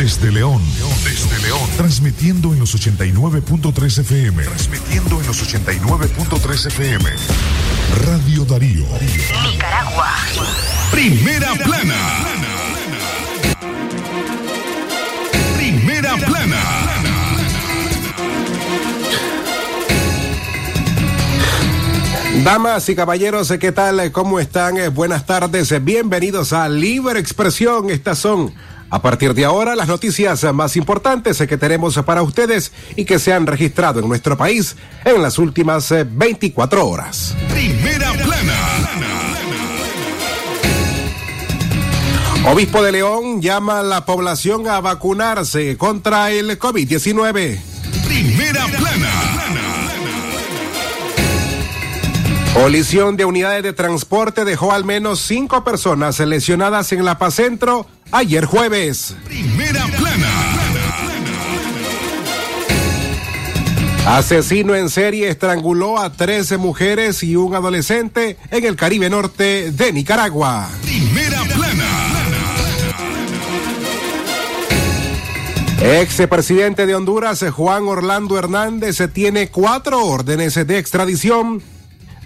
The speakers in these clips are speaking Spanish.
Desde León. Desde León. Transmitiendo en los 89.3 FM. Transmitiendo en los 89.3 FM. Radio Darío. Nicaragua. Primera plana. Primera plana. Damas y caballeros, ¿qué tal? ¿Cómo están? Eh, Buenas tardes. Bienvenidos a Libre Expresión. Estas son, a partir de ahora, las noticias más importantes que tenemos para ustedes y que se han registrado en nuestro país en las últimas eh, 24 horas. Primera plana. Obispo de León llama a la población a vacunarse contra el COVID-19. Primera plana. Colisión de unidades de transporte dejó al menos cinco personas lesionadas en La Paz Centro ayer jueves. Primera plana. Asesino en serie estranguló a 13 mujeres y un adolescente en el Caribe Norte de Nicaragua. Primera plana. Ex presidente de Honduras, Juan Orlando Hernández, tiene cuatro órdenes de extradición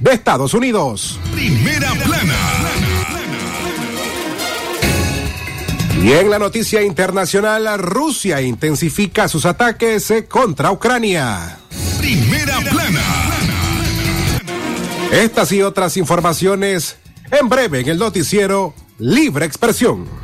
de Estados Unidos. Primera plana. Y en la noticia internacional, Rusia intensifica sus ataques contra Ucrania. Primera plana. Estas y otras informaciones en breve en el noticiero Libre Expresión.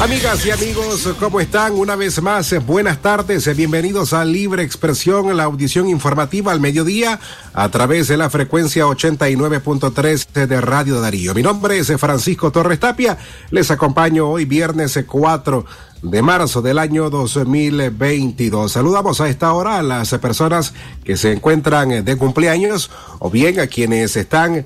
Amigas y amigos, ¿cómo están? Una vez más, buenas tardes, bienvenidos a Libre Expresión, la audición informativa al mediodía a través de la frecuencia 89.3 de Radio Darío. Mi nombre es Francisco Torres Tapia, les acompaño hoy viernes eh, 4 de marzo del año 2022. Saludamos a esta hora a las personas que se encuentran de cumpleaños o bien a quienes están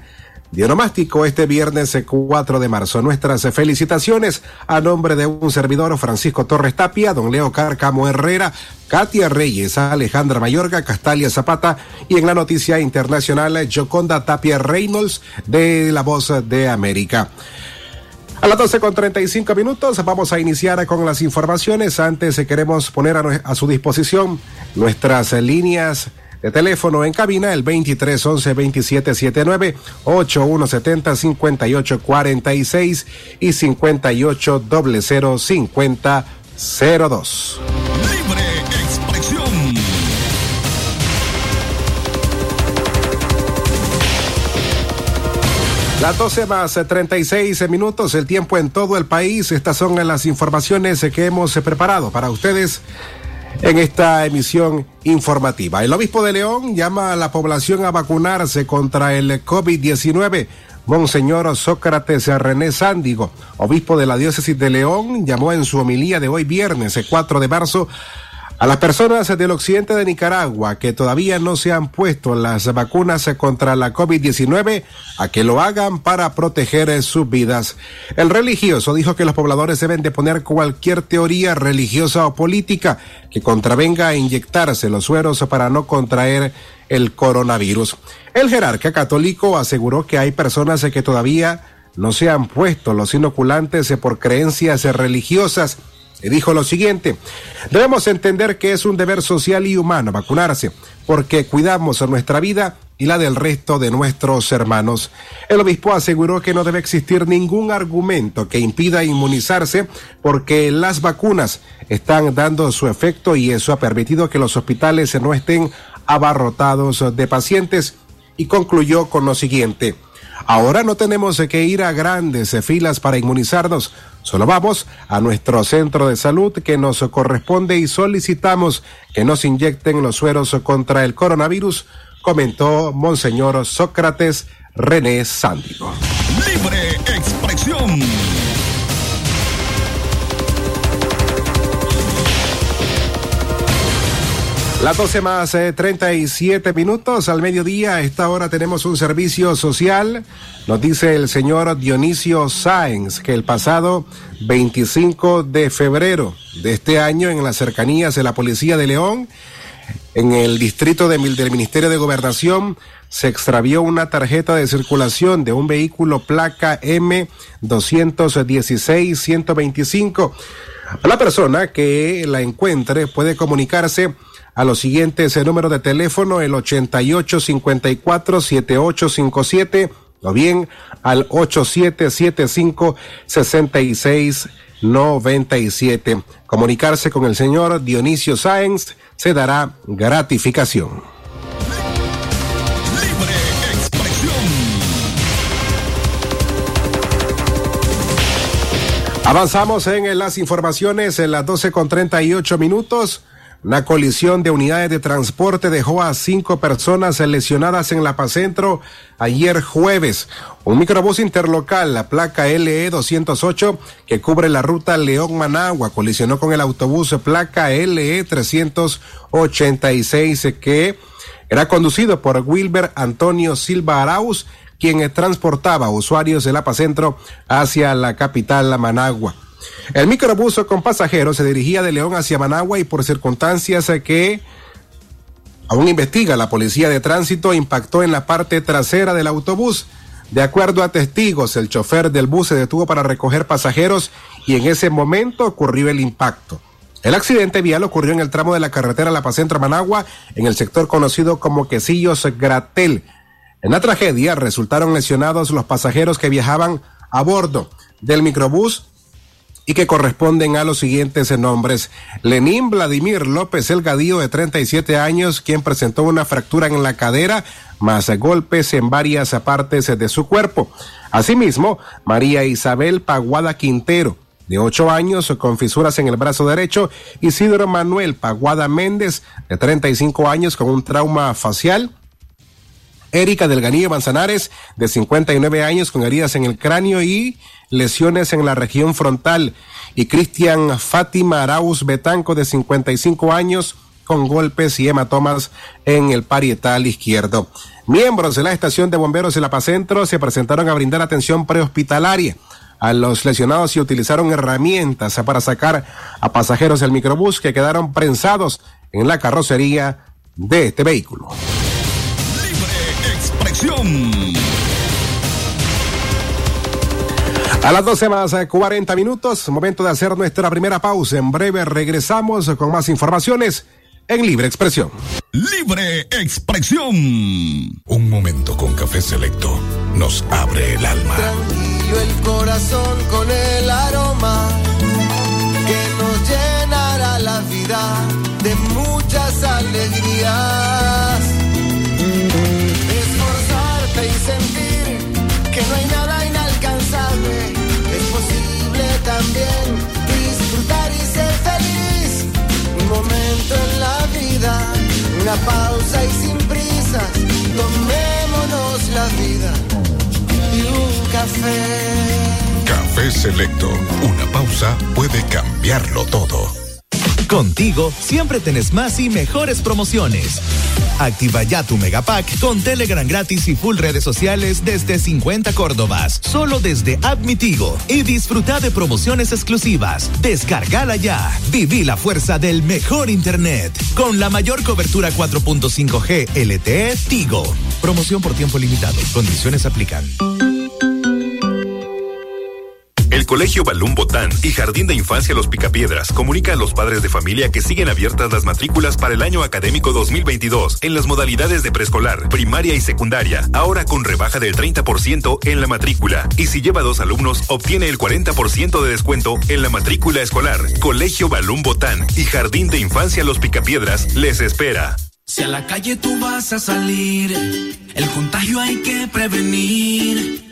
de onomástico este viernes eh, 4 de marzo. Nuestras eh, felicitaciones a nombre de un servidor Francisco Torres Tapia, don Leo Cárcamo Herrera, Katia Reyes, Alejandra Mayorga, Castalia Zapata y en la noticia internacional eh, Joconda Tapia Reynolds de La Voz de América. A las 12 con 35 minutos vamos a iniciar con las informaciones. Antes eh, queremos poner a, su disposición nuestras eh, líneas de teléfono en cabina, el 23 11 27 79 8170 58 46 y 58 00 50 02. Libre expresión. Las 12 más eh, 36 minutos, el tiempo en todo el país. Estas son las informaciones que hemos preparado para ustedes en esta emisión informativa. El obispo de León llama a la población a vacunarse contra el COVID-19. Monseñor Sócrates René Sándigo, obispo de la diócesis de León, llamó en su homilía de hoy viernes eh, 4 de marzo a las personas del occidente de Nicaragua que todavía no se han puesto las vacunas contra la COVID-19 a que lo hagan para proteger sus vidas. El religioso dijo que los pobladores deben de poner cualquier teoría religiosa o política que contravenga a inyectarse los sueros para no contraer el coronavirus. El jerarca católico aseguró que hay personas que todavía no se han puesto los inoculantes por creencias religiosas dijo lo siguiente, debemos entender que es un deber social y humano vacunarse, porque cuidamos nuestra vida y la del resto de nuestros hermanos. El obispo aseguró que no debe existir ningún argumento que impida inmunizarse, porque las vacunas están dando su efecto y eso ha permitido que los hospitales no estén abarrotados de pacientes y concluyó con lo siguiente. Ahora no tenemos que ir a grandes filas para inmunizarnos, Solo vamos a nuestro centro de salud que nos corresponde y solicitamos que nos inyecten los sueros contra el coronavirus, comentó Monseñor Sócrates René Sándigo. Libre expresión. Las 12 más eh, 37 minutos al mediodía. A esta hora tenemos un servicio social. Nos dice el señor Dionisio Sáenz que el pasado 25 de febrero de este año, en las cercanías de la Policía de León, en el distrito de, del Ministerio de Gobernación, se extravió una tarjeta de circulación de un vehículo placa M216-125. La persona que la encuentre puede comunicarse a los siguientes números de teléfono, el 8854-7857 o bien al 8775-6697. Comunicarse con el señor Dionisio Sáenz se dará gratificación. Libre expresión. Avanzamos en las informaciones en las 12 con 38 minutos. Una colisión de unidades de transporte dejó a cinco personas lesionadas en La Paz Centro ayer jueves. Un microbús interlocal, la placa LE 208, que cubre la ruta León-Managua, colisionó con el autobús placa LE 386, que era conducido por Wilber Antonio Silva Arauz, quien transportaba usuarios de La Paz Centro hacia la capital Managua. El microbús con pasajeros se dirigía de León hacia Managua y por circunstancias que aún investiga la policía de tránsito impactó en la parte trasera del autobús. De acuerdo a testigos, el chofer del bus se detuvo para recoger pasajeros y en ese momento ocurrió el impacto. El accidente vial ocurrió en el tramo de la carretera La Pacentra Managua, en el sector conocido como Quesillos Gratel. En la tragedia resultaron lesionados los pasajeros que viajaban a bordo del microbús y que corresponden a los siguientes nombres. Lenín Vladimir López Elgadío, de 37 años, quien presentó una fractura en la cadera, más golpes en varias partes de su cuerpo. Asimismo, María Isabel Paguada Quintero, de 8 años, con fisuras en el brazo derecho, Isidro Manuel Paguada Méndez, de 35 años, con un trauma facial, Erika Delganillo Manzanares, de 59 años, con heridas en el cráneo y lesiones en la región frontal. Y Cristian Fátima Arauz Betanco, de 55 años, con golpes y hematomas en el parietal izquierdo. Miembros de la estación de bomberos de La Paz Centro se presentaron a brindar atención prehospitalaria a los lesionados y utilizaron herramientas para sacar a pasajeros del microbús que quedaron prensados en la carrocería de este vehículo. A las 12 más 40 minutos, momento de hacer nuestra primera pausa. En breve regresamos con más informaciones en Libre Expresión. Libre Expresión. Un momento con café selecto nos abre el alma. Tranquilo el corazón con el aroma una pausa y sin prisas. Tomémonos la vida y un café. Café Selecto. Una pausa puede cambiarlo todo. Contigo siempre tenés más y mejores promociones. Activa ya tu Megapack con Telegram gratis y full redes sociales desde 50 Córdobas, solo desde Admitigo. Y disfruta de promociones exclusivas. Descargala ya. Viví la fuerza del mejor Internet. Con la mayor cobertura 4.5G LTE Tigo. Promoción por tiempo limitado. Condiciones aplican. El Colegio Balún Botán y Jardín de Infancia Los Picapiedras comunica a los padres de familia que siguen abiertas las matrículas para el año académico 2022 en las modalidades de preescolar, primaria y secundaria, ahora con rebaja del 30% en la matrícula. Y si lleva dos alumnos, obtiene el 40% de descuento en la matrícula escolar. Colegio Balún Botán y Jardín de Infancia Los Picapiedras les espera. Si a la calle tú vas a salir, el contagio hay que prevenir.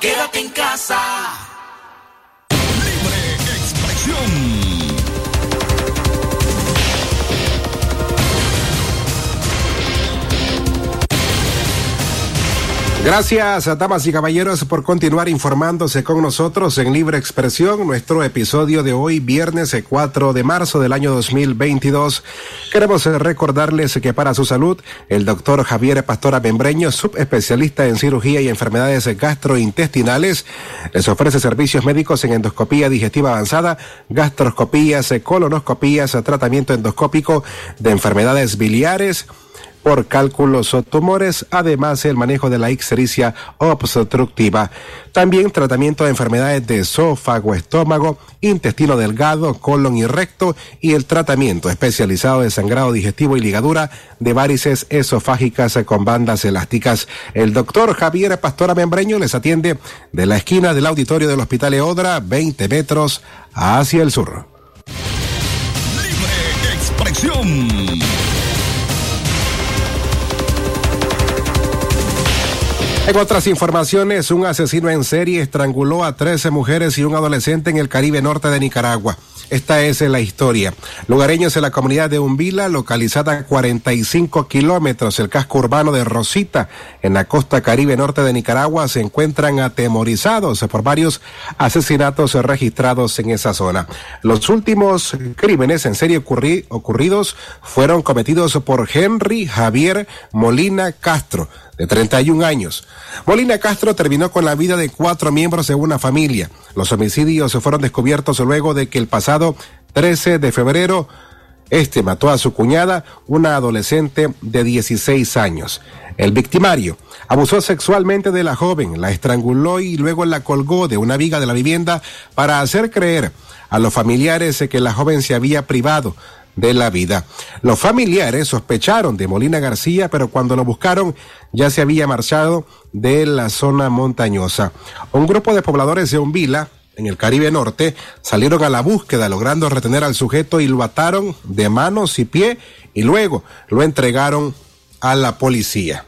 Quédate en casa. Gracias, damas y caballeros, por continuar informándose con nosotros en Libre Expresión, nuestro episodio de hoy, viernes 4 de marzo del año 2022. Queremos recordarles que para su salud, el doctor Javier Pastora Membreño, subespecialista en cirugía y enfermedades gastrointestinales, les ofrece servicios médicos en endoscopía digestiva avanzada, gastroscopías, colonoscopías, tratamiento endoscópico de enfermedades biliares, por cálculos o tumores, además el manejo de la ixericia obstructiva. También tratamiento de enfermedades de esófago, estómago, intestino delgado, colon y recto y el tratamiento especializado de sangrado digestivo y ligadura de varices esofágicas con bandas elásticas. El doctor Javier Pastora Membreño les atiende de la esquina del auditorio del Hospital Eodra, 20 metros hacia el sur. Libre expresión. En otras informaciones, un asesino en serie estranguló a 13 mujeres y un adolescente en el Caribe Norte de Nicaragua. Esta es la historia. Lugareños en la comunidad de Umbila, localizada a 45 kilómetros del casco urbano de Rosita, en la costa caribe norte de Nicaragua, se encuentran atemorizados por varios asesinatos registrados en esa zona. Los últimos crímenes en serie ocurri ocurridos fueron cometidos por Henry Javier Molina Castro, de 31 años. Molina Castro terminó con la vida de cuatro miembros de una familia. Los homicidios fueron descubiertos luego de que el pasado 13 de febrero este mató a su cuñada, una adolescente de 16 años. El victimario abusó sexualmente de la joven, la estranguló y luego la colgó de una viga de la vivienda para hacer creer a los familiares que la joven se había privado de la vida. Los familiares sospecharon de Molina García, pero cuando lo buscaron ya se había marchado de la zona montañosa. Un grupo de pobladores de Umbila, en el Caribe Norte, salieron a la búsqueda, logrando retener al sujeto y lo ataron de manos y pie y luego lo entregaron a la policía.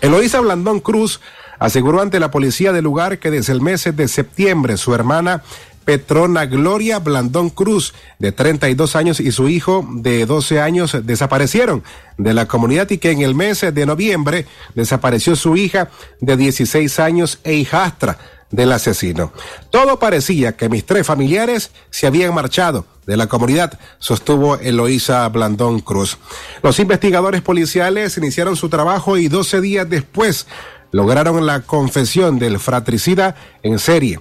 Eloísa Blandón Cruz aseguró ante la policía del lugar que desde el mes de septiembre su hermana Petrona Gloria Blandón Cruz, de 32 años, y su hijo de 12 años desaparecieron de la comunidad y que en el mes de noviembre desapareció su hija de 16 años e hijastra del asesino. Todo parecía que mis tres familiares se habían marchado de la comunidad, sostuvo Eloísa Blandón Cruz. Los investigadores policiales iniciaron su trabajo y 12 días después lograron la confesión del fratricida en serie.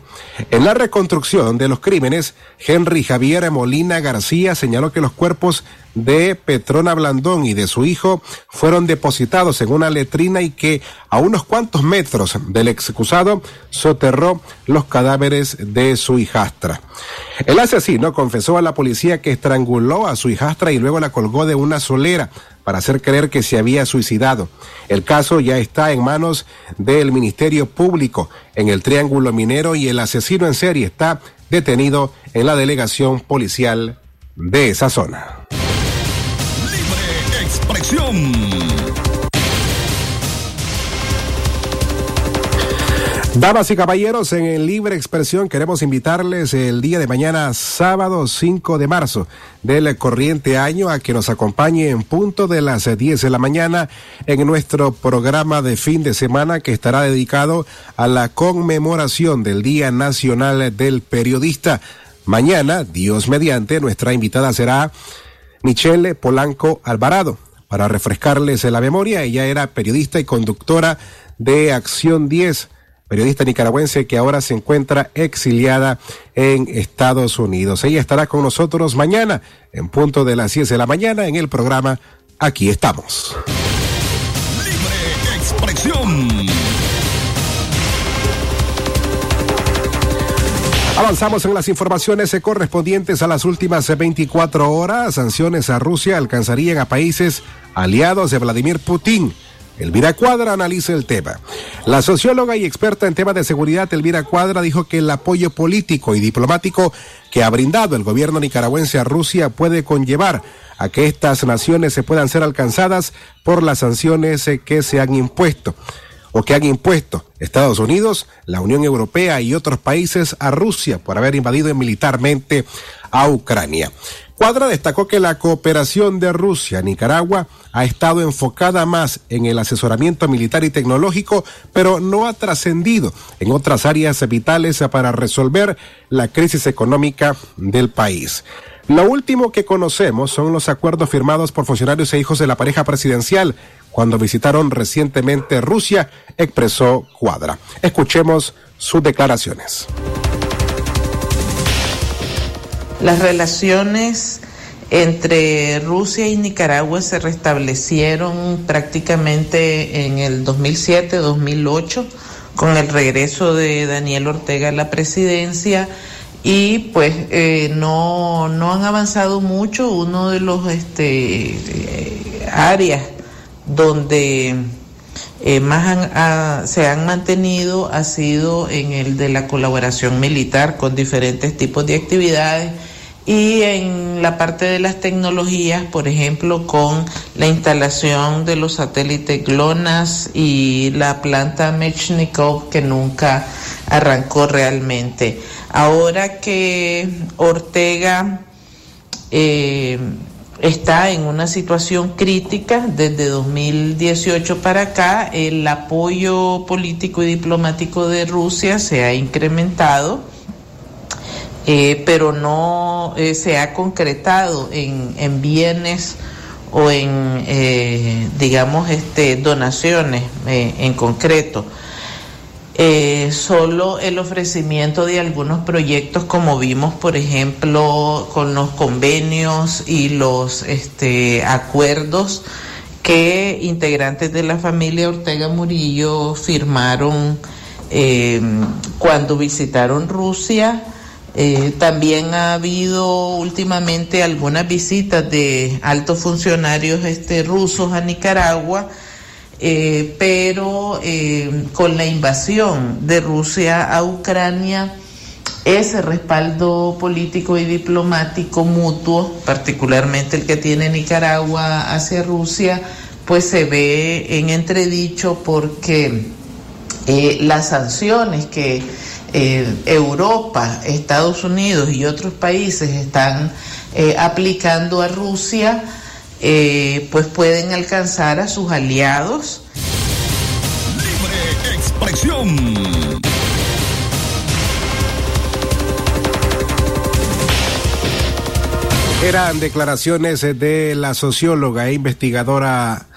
En la reconstrucción de los crímenes, Henry Javier Molina García señaló que los cuerpos de Petrona Blandón y de su hijo fueron depositados en una letrina y que a unos cuantos metros del excusado soterró los cadáveres de su hijastra. El asesino confesó a la policía que estranguló a su hijastra y luego la colgó de una solera para hacer creer que se había suicidado. El caso ya está en manos del Ministerio Público en el Triángulo Minero y el asesino en serie está detenido en la delegación policial de esa zona. Libre expresión. Damas y caballeros, en el Libre Expresión queremos invitarles el día de mañana, sábado 5 de marzo del corriente año, a que nos acompañe en punto de las 10 de la mañana en nuestro programa de fin de semana que estará dedicado a la conmemoración del Día Nacional del Periodista. Mañana, Dios mediante, nuestra invitada será Michelle Polanco Alvarado. Para refrescarles la memoria, ella era periodista y conductora de Acción 10 periodista nicaragüense que ahora se encuentra exiliada en Estados Unidos. Ella estará con nosotros mañana en punto de las 10 de la mañana en el programa Aquí estamos. Libre expresión. Avanzamos en las informaciones correspondientes a las últimas 24 horas. Sanciones a Rusia alcanzarían a países aliados de Vladimir Putin. Elvira Cuadra analiza el tema. La socióloga y experta en temas de seguridad Elvira Cuadra dijo que el apoyo político y diplomático que ha brindado el gobierno nicaragüense a Rusia puede conllevar a que estas naciones se puedan ser alcanzadas por las sanciones que se han impuesto o que han impuesto Estados Unidos, la Unión Europea y otros países a Rusia por haber invadido militarmente a Ucrania. Cuadra destacó que la cooperación de Rusia Nicaragua ha estado enfocada más en el asesoramiento militar y tecnológico, pero no ha trascendido en otras áreas vitales para resolver la crisis económica del país. Lo último que conocemos son los acuerdos firmados por funcionarios e hijos de la pareja presidencial cuando visitaron recientemente Rusia, expresó Cuadra. Escuchemos sus declaraciones. Las relaciones entre Rusia y Nicaragua se restablecieron prácticamente en el 2007-2008 con el regreso de Daniel Ortega a la presidencia y pues eh, no, no han avanzado mucho. Uno de los este, eh, áreas donde eh, más se han mantenido ha sido en el de la colaboración militar con diferentes tipos de actividades y en la parte de las tecnologías, por ejemplo, con la instalación de los satélites GLONASS y la planta Mechnikov que nunca arrancó realmente. Ahora que Ortega eh, está en una situación crítica desde 2018 para acá. El apoyo político y diplomático de Rusia se ha incrementado, eh, pero no eh, se ha concretado en, en bienes o en, eh, digamos, este, donaciones en concreto. Eh, solo el ofrecimiento de algunos proyectos como vimos por ejemplo con los convenios y los este, acuerdos que integrantes de la familia Ortega Murillo firmaron eh, cuando visitaron Rusia. Eh, también ha habido últimamente algunas visitas de altos funcionarios este, rusos a Nicaragua eh, pero eh, con la invasión de Rusia a Ucrania, ese respaldo político y diplomático mutuo, particularmente el que tiene Nicaragua hacia Rusia, pues se ve en entredicho porque eh, las sanciones que Europa, Estados Unidos y otros países están aplicando a Rusia, eh, pues pueden alcanzar a sus aliados. Libre expresión. Eran declaraciones de la socióloga e investigadora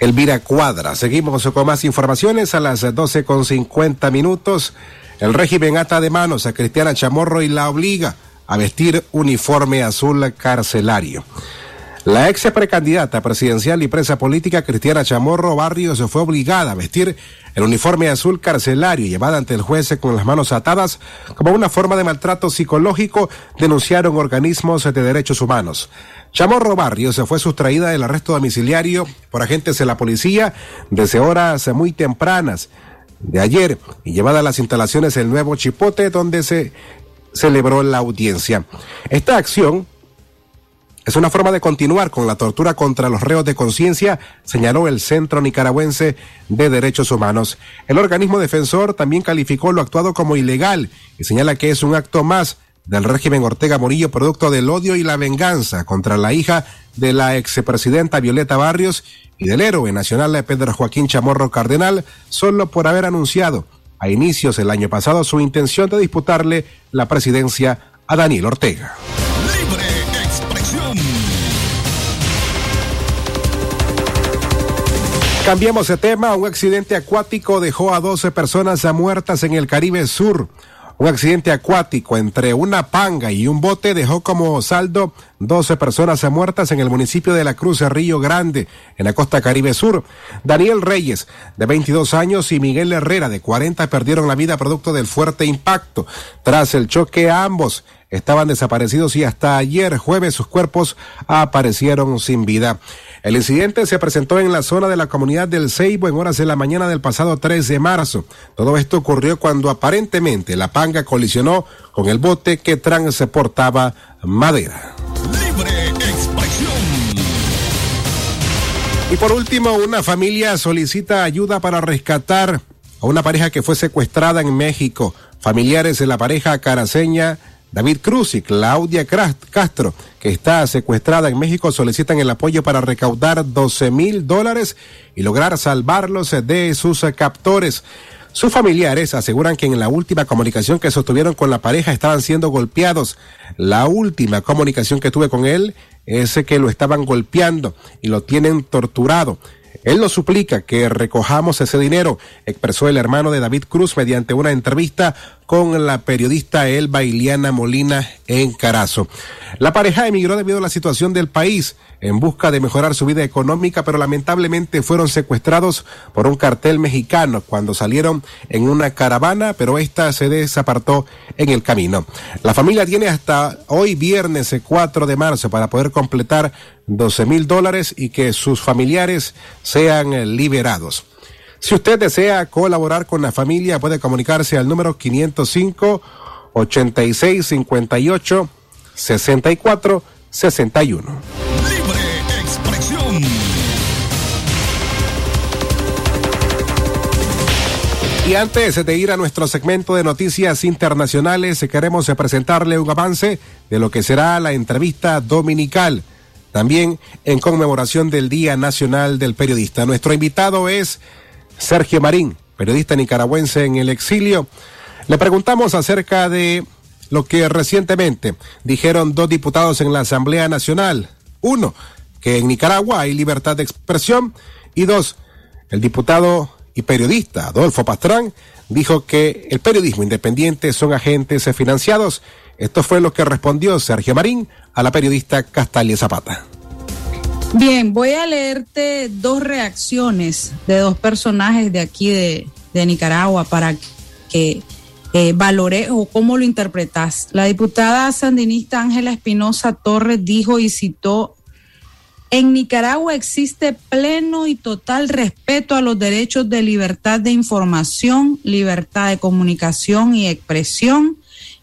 Elvira Cuadra. Seguimos con más informaciones a las 12 con 50 minutos. El régimen ata de manos a Cristiana Chamorro y la obliga a vestir uniforme azul carcelario. La ex precandidata presidencial y presa política Cristiana Chamorro Barrios fue obligada a vestir el uniforme azul carcelario y llevada ante el juez con las manos atadas como una forma de maltrato psicológico, denunciaron organismos de derechos humanos. Chamorro Barrios fue sustraída del arresto domiciliario por agentes de la policía desde horas muy tempranas de ayer y llevada a las instalaciones del nuevo Chipote donde se celebró la audiencia. Esta acción es una forma de continuar con la tortura contra los reos de conciencia, señaló el Centro Nicaragüense de Derechos Humanos. El organismo defensor también calificó lo actuado como ilegal y señala que es un acto más del régimen Ortega Morillo producto del odio y la venganza contra la hija de la expresidenta Violeta Barrios y del héroe nacional Pedro Joaquín Chamorro Cardenal, solo por haber anunciado a inicios del año pasado su intención de disputarle la presidencia a Daniel Ortega. Cambiamos de tema. Un accidente acuático dejó a 12 personas muertas en el Caribe Sur. Un accidente acuático entre una panga y un bote dejó como saldo 12 personas muertas en el municipio de La Cruz, Río Grande, en la costa Caribe Sur. Daniel Reyes, de 22 años, y Miguel Herrera, de 40, perdieron la vida producto del fuerte impacto. Tras el choque, ambos estaban desaparecidos y hasta ayer jueves sus cuerpos aparecieron sin vida. El incidente se presentó en la zona de la comunidad del Ceibo en horas de la mañana del pasado 3 de marzo. Todo esto ocurrió cuando aparentemente la panga colisionó con el bote que transportaba madera. Libre expresión. Y por último, una familia solicita ayuda para rescatar a una pareja que fue secuestrada en México. Familiares de la pareja caraseña David Cruz y Claudia Castro, que está secuestrada en México, solicitan el apoyo para recaudar 12 mil dólares y lograr salvarlos de sus captores. Sus familiares aseguran que en la última comunicación que sostuvieron con la pareja estaban siendo golpeados. La última comunicación que tuve con él es que lo estaban golpeando y lo tienen torturado. Él nos suplica que recojamos ese dinero, expresó el hermano de David Cruz mediante una entrevista con la periodista Elba Iliana Molina en Carazo. La pareja emigró debido a la situación del país en busca de mejorar su vida económica, pero lamentablemente fueron secuestrados por un cartel mexicano cuando salieron en una caravana, pero esta se desapartó en el camino. La familia tiene hasta hoy viernes 4 de marzo para poder completar 12 mil dólares y que sus familiares sean liberados. Si usted desea colaborar con la familia, puede comunicarse al número 505 86 58 64 61. Libre expresión. Y antes de ir a nuestro segmento de noticias internacionales, queremos presentarle un avance de lo que será la entrevista dominical, también en conmemoración del Día Nacional del Periodista. Nuestro invitado es Sergio Marín, periodista nicaragüense en el exilio. Le preguntamos acerca de lo que recientemente dijeron dos diputados en la Asamblea Nacional. Uno, que en Nicaragua hay libertad de expresión. Y dos, el diputado y periodista Adolfo Pastrán dijo que el periodismo independiente son agentes financiados. Esto fue lo que respondió Sergio Marín a la periodista Castalia Zapata. Bien, voy a leerte dos reacciones de dos personajes de aquí de, Nicaragua para que eh, valore o cómo lo interpretas. La diputada sandinista Ángela Espinosa Torres dijo y citó, en Nicaragua existe pleno y total respeto a los derechos de libertad de información, libertad de comunicación y expresión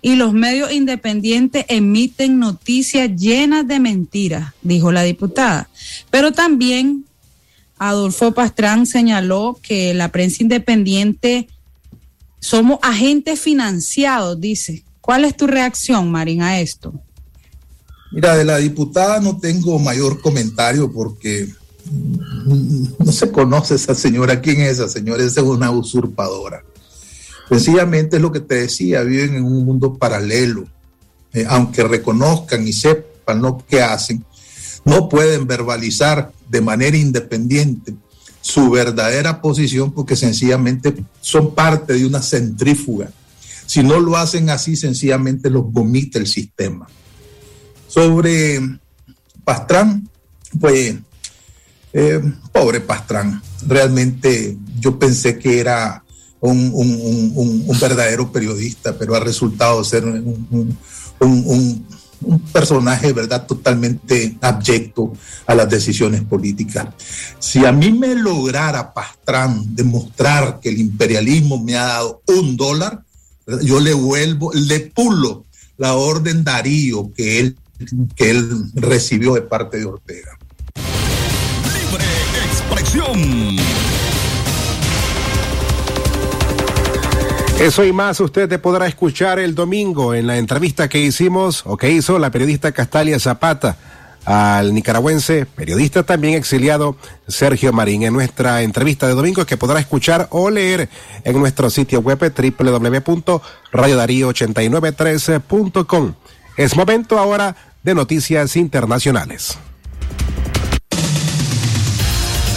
y los medios independientes emiten noticias llenas de mentiras, dijo la diputada. Pero también Adolfo Pastrán señaló que la prensa independiente somos agentes financiados, dice. ¿Cuál es tu reacción, Marín, a esto? Mira, de la diputada no tengo mayor comentario porque no se conoce esa señora. ¿Quién es esa señora? es una usurpadora. Sencillamente es lo que te decía, viven en un mundo paralelo. Eh, aunque reconozcan y sepan lo que hacen, no pueden verbalizar de manera independiente su verdadera posición porque sencillamente son parte de una centrífuga. Si no lo hacen así, sencillamente los vomita el sistema. Sobre Pastrán, pues, eh, pobre Pastrán, realmente yo pensé que era un, verdadero periodista, pero ha resultado ser un, personaje, ¿verdad?, totalmente abyecto a las decisiones políticas. Si a mí me lograra Pastrán demostrar que el imperialismo me ha dado un dólar, yo le vuelvo, le pulo la orden Darío que él, que él recibió de parte de Ortega. Libre expresión. Eso y más usted te podrá escuchar el domingo en la entrevista que hicimos o que hizo la periodista Castalia Zapata al nicaragüense, periodista también exiliado Sergio Marín en nuestra entrevista de domingo que podrá escuchar o leer en nuestro sitio web www.radiodarío8913.com. Es momento ahora de noticias internacionales.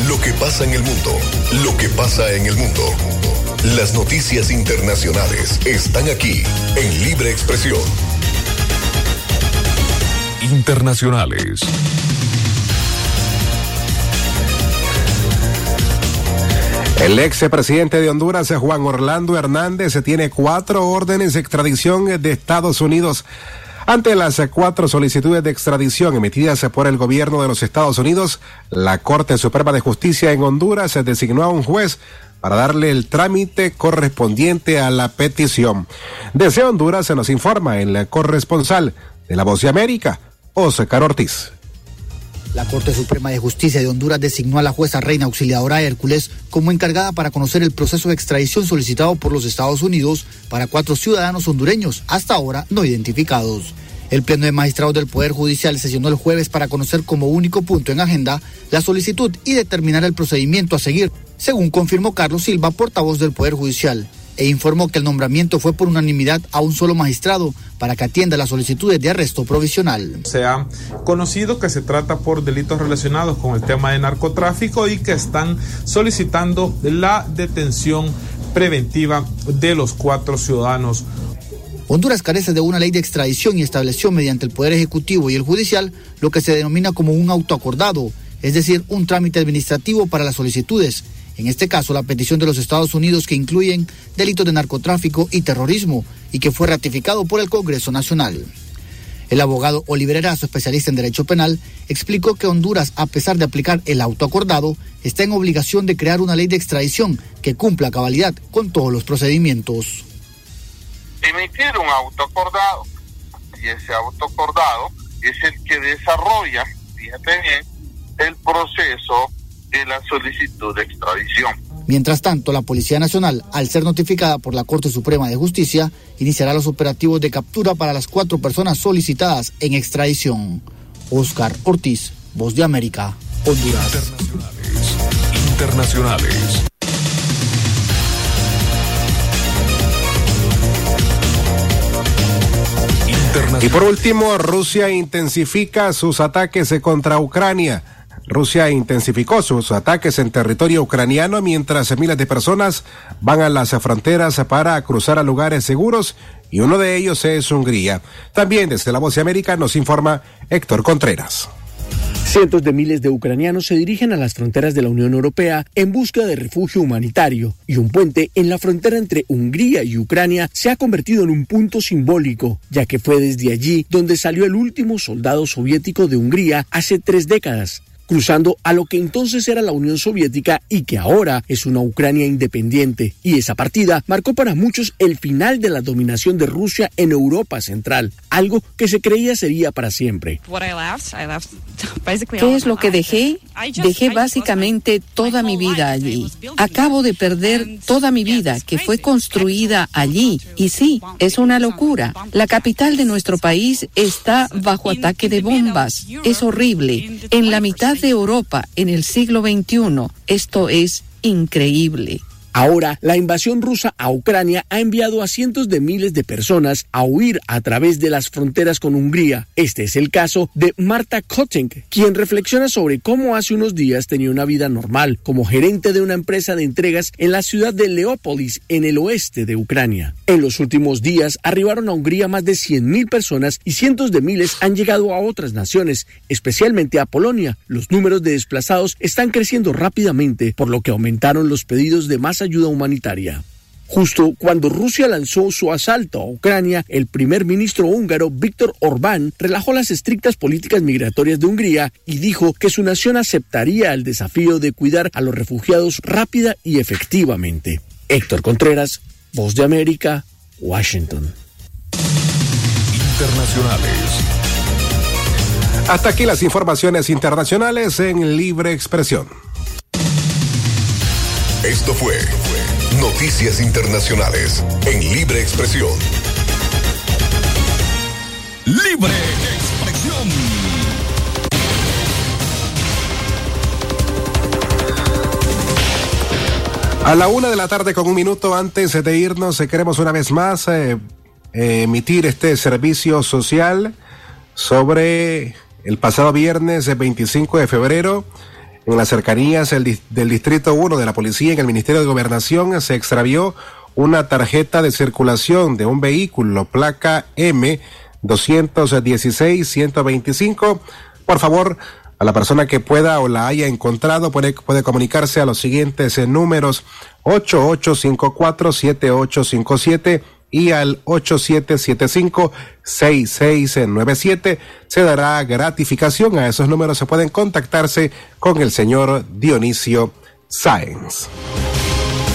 Lo que pasa en el mundo, lo que pasa en el mundo. Las noticias internacionales están aquí en Libre Expresión. Internacionales. El ex presidente de Honduras, Juan Orlando Hernández, tiene cuatro órdenes de extradición de Estados Unidos. Ante las cuatro solicitudes de extradición emitidas por el gobierno de los Estados Unidos, la Corte Suprema de Justicia en Honduras designó a un juez para darle el trámite correspondiente a la petición. Desde Honduras se nos informa el corresponsal de La Voz de América, Oscar Ortiz. La Corte Suprema de Justicia de Honduras designó a la jueza Reina Auxiliadora Hércules como encargada para conocer el proceso de extradición solicitado por los Estados Unidos para cuatro ciudadanos hondureños, hasta ahora no identificados. El Pleno de Magistrados del Poder Judicial sesionó el jueves para conocer como único punto en agenda la solicitud y determinar el procedimiento a seguir, según confirmó Carlos Silva, portavoz del Poder Judicial, e informó que el nombramiento fue por unanimidad a un solo magistrado para que atienda las solicitudes de arresto provisional. Se ha conocido que se trata por delitos relacionados con el tema de narcotráfico y que están solicitando la detención preventiva de los cuatro ciudadanos Honduras carece de una ley de extradición y estableció mediante el Poder Ejecutivo y el Judicial lo que se denomina como un autoacordado, es decir, un trámite administrativo para las solicitudes. En este caso, la petición de los Estados Unidos que incluyen delitos de narcotráfico y terrorismo y que fue ratificado por el Congreso Nacional. El abogado Oliver Erazo, especialista en derecho penal, explicó que Honduras, a pesar de aplicar el autoacordado, está en obligación de crear una ley de extradición que cumpla cabalidad con todos los procedimientos emitir un autoacordado. Y ese autoacordado es el que desarrolla, fíjate bien, el proceso de la solicitud de extradición. Mientras tanto, la Policía Nacional, al ser notificada por la Corte Suprema de Justicia, iniciará los operativos de captura para las cuatro personas solicitadas en extradición. Oscar Ortiz, Voz de América, Honduras. Internacionales. Internacionales. Y por último, Rusia intensifica sus ataques contra Ucrania. Rusia intensificó sus ataques en territorio ucraniano mientras miles de personas van a las fronteras para cruzar a lugares seguros y uno de ellos es Hungría. También desde la Voz de América nos informa Héctor Contreras. Cientos de miles de ucranianos se dirigen a las fronteras de la Unión Europea en busca de refugio humanitario y un puente en la frontera entre Hungría y Ucrania se ha convertido en un punto simbólico, ya que fue desde allí donde salió el último soldado soviético de Hungría hace tres décadas cruzando a lo que entonces era la Unión Soviética y que ahora es una Ucrania independiente. Y esa partida marcó para muchos el final de la dominación de Rusia en Europa Central, algo que se creía sería para siempre. ¿Qué es lo que dejé? Dejé básicamente toda mi vida allí. Acabo de perder toda mi vida que fue construida allí. Y sí, es una locura. La capital de nuestro país está bajo ataque de bombas. Es horrible. En la mitad de Europa en el siglo XXI. Esto es increíble. Ahora, la invasión rusa a Ucrania ha enviado a cientos de miles de personas a huir a través de las fronteras con Hungría. Este es el caso de Marta Kotting, quien reflexiona sobre cómo hace unos días tenía una vida normal como gerente de una empresa de entregas en la ciudad de Leópolis, en el oeste de Ucrania. En los últimos días arribaron a Hungría más de 100.000 personas y cientos de miles han llegado a otras naciones, especialmente a Polonia. Los números de desplazados están creciendo rápidamente, por lo que aumentaron los pedidos de más humanitaria. Justo cuando Rusia lanzó su asalto a Ucrania, el primer ministro húngaro Víctor Orbán relajó las estrictas políticas migratorias de Hungría y dijo que su nación aceptaría el desafío de cuidar a los refugiados rápida y efectivamente. Héctor Contreras, Voz de América, Washington. Internacionales. Hasta aquí las informaciones internacionales en libre expresión. Esto fue Noticias Internacionales en Libre Expresión. Libre Expresión. A la una de la tarde con un minuto antes de irnos, eh, queremos una vez más eh, eh, emitir este servicio social sobre el pasado viernes 25 de febrero En las cercanías del, Distrito 1 de la Policía en el Ministerio de Gobernación se extravió una tarjeta de circulación de un vehículo placa M 216-125. Por favor, a la persona que pueda o la haya encontrado puede, puede comunicarse a los siguientes eh, números 8854-7857 y al 8775-6697. Se dará gratificación. A esos números se pueden contactarse con el señor Dionisio Sáenz.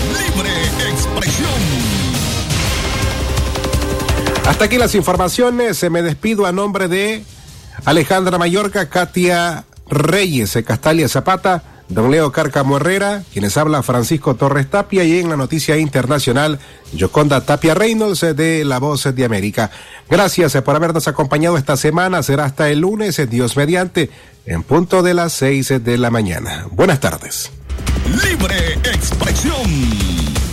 Libre expresión. Hasta aquí las informaciones. Se me despido a nombre de Alejandra Mayorga, Katia Reyes, Castalia Zapata, Don Leo Cárcamo Herrera, quienes habla Francisco Torres Tapia y en la noticia internacional, Yoconda Tapia Reynolds de La Voz de América. Gracias por habernos acompañado esta semana. Será hasta el lunes, Dios mediante, en punto de las seis de la mañana. Buenas tardes. Libre expresión